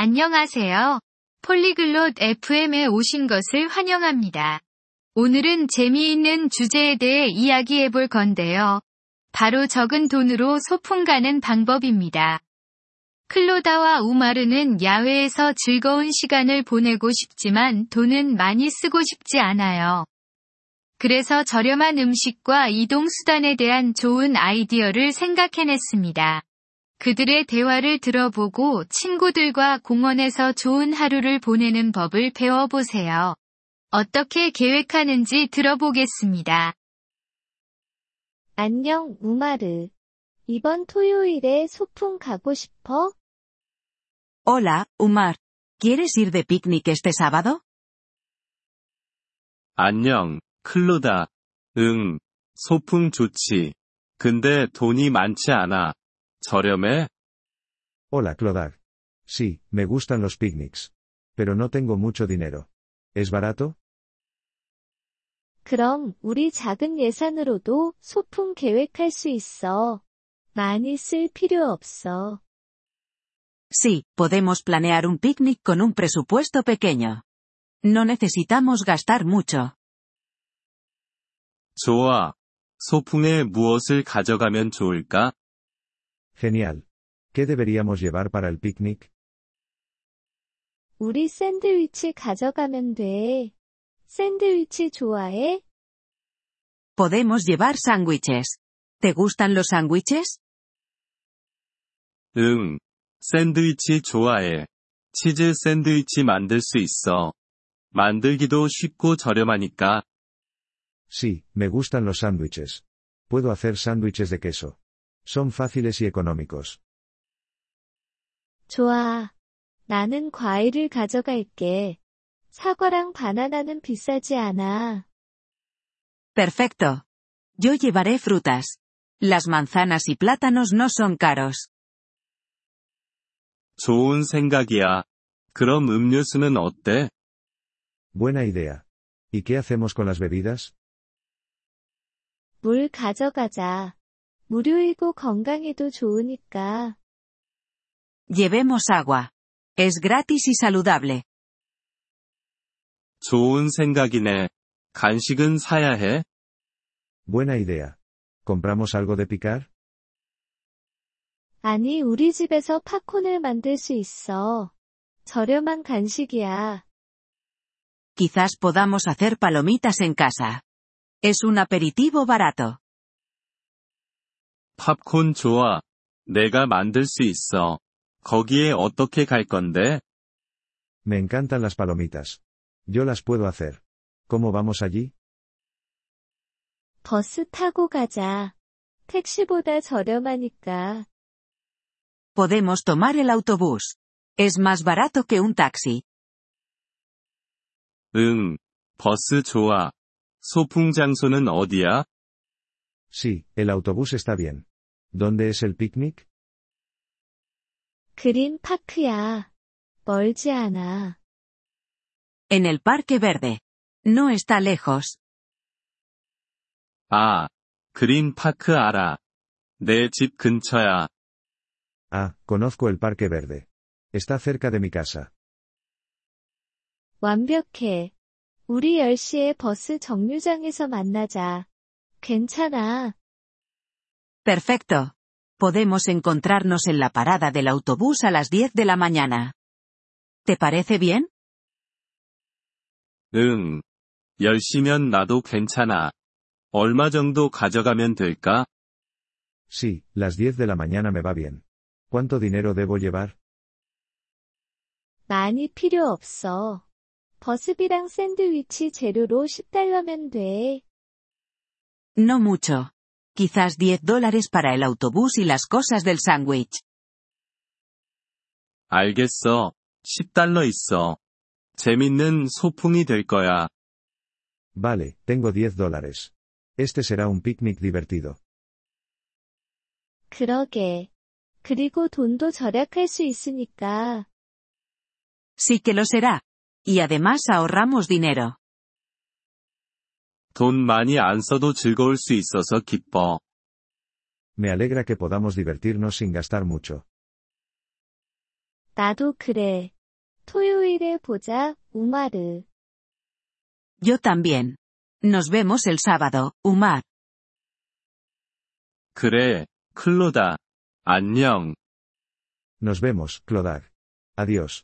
안녕하세요. 폴리글롯 FM에 오신 것을 환영합니다. 오늘은 재미있는 주제에 대해 이야기해 볼 건데요. 바로 적은 돈으로 소풍 가는 방법입니다. 클로다와 우마르는 야외에서 즐거운 시간을 보내고 싶지만 돈은 많이 쓰고 싶지 않아요. 그래서 저렴한 음식과 이동 수단에 대한 좋은 아이디어를 생각해냈습니다. 그들의 대화를 들어보고 친구들과 공원에서 좋은 하루를 보내는 법을 배워보세요. 어떻게 계획하는지 들어보겠습니다. 안녕, 우마르. 이번 토요일에 소풍 가고 싶어? Hola, Umar. ¿Quieres ir de picnic este sábado? 안녕, 클로다. 응, 소풍 좋지. 근데 돈이 많지 않아. 저렴해? Hola Clodag. Sí, me gustan los picnics. Pero no tengo mucho dinero. ¿Es barato? 그럼 우리 작은 예산으로도 소풍 계획할 수 있어. 많이 쓸 필요 없어. Sí, podemos planear un picnic con un presupuesto pequeño. No necesitamos gastar mucho. 좋아. 소풍에 무엇을 가져가면 좋을까? Genial. ¿Qué deberíamos llevar para el picnic? 우리 샌드위치 가져가면 돼. 샌드위치 좋아해? Podemos llevar sándwiches. ¿Te gustan los sándwiches? 응. 샌드위치 좋아해. 치즈 샌드위치 만들 수 있어. 만들기도 쉽고 저렴하니까. Sí, me gustan los sándwiches. Puedo hacer sándwiches de queso. Son fáciles y económicos. 좋아. 나는 과일을 가져갈게. 사과랑 바나나는 비싸지 않아. Perfecto. Yo llevaré frutas. Las manzanas y plátanos no son caros. 좋은 생각이야. 그럼 음료수는 어때? Buena idea. ¿Y qué hacemos con las bebidas? 물 가져가자. 무료이고 건강에도 좋으니까. Llevemos agua. Es gratis y saludable. 좋은 생각이네. 간식은 사야 해? Buena idea. ¿Compramos algo de picar? 아니, 우리 집에서 팝콘을 만들 수 있어. 저렴한 간식이야. Quizás podamos hacer palomitas en casa. Es un aperitivo barato. 팝콘 좋아. 내가 만들 수 있어. 거기에 어떻게 갈 건데? Me encantan las palomitas. Yo las puedo hacer. ¿Cómo vamos allí? 버스 타고 가자. 택시보다 저렴하니까. Podemos tomar el autobús. Es más barato que un taxi. 응. 버스 좋아. 소풍 장소는 어디야? Sí, el autobús está bien. ¿Dónde es el picnic? 그린 파크야. 멀지 않아. En el Parque Verde. No está lejos. 아, 그린 파크 알아. 내 집 근처야. Ah, conozco el Parque Verde. Está cerca de mi casa. 완벽해. 우리 10시에 버스 정류장에서 만나자. 괜찮아. Perfecto. Podemos encontrarnos en la parada del autobús a las 10 de la mañana. ¿Te parece bien? 응. 10시면 나도 괜찮아. 얼마 정도 가져가면 될까? Sí, las 10 de la mañana me va bien. ¿Cuánto dinero debo llevar? 많이 필요 없어. 버스비랑 샌드위치 재료로 10달러면 돼. No mucho. Quizás 10 dólares para el autobús y las cosas del sándwich. 알겠어. 10달러 있어. 재밌는 소풍이 될 거야. Vale, tengo 10 dólares. Este será un picnic divertido. 그러게. 그리고 돈도 절약할 수 있으니까. Sí que lo será. Y además ahorramos dinero. 돈 많이 안 써도 즐거울 수 있어서 기뻐. Me alegra que podamos divertirnos sin gastar mucho. 나도 그래. 토요일에 보자, 우마르. Yo también. Nos vemos el sábado, Umar. 그래, 클로다. 안녕. Nos vemos, Clodag. Adiós.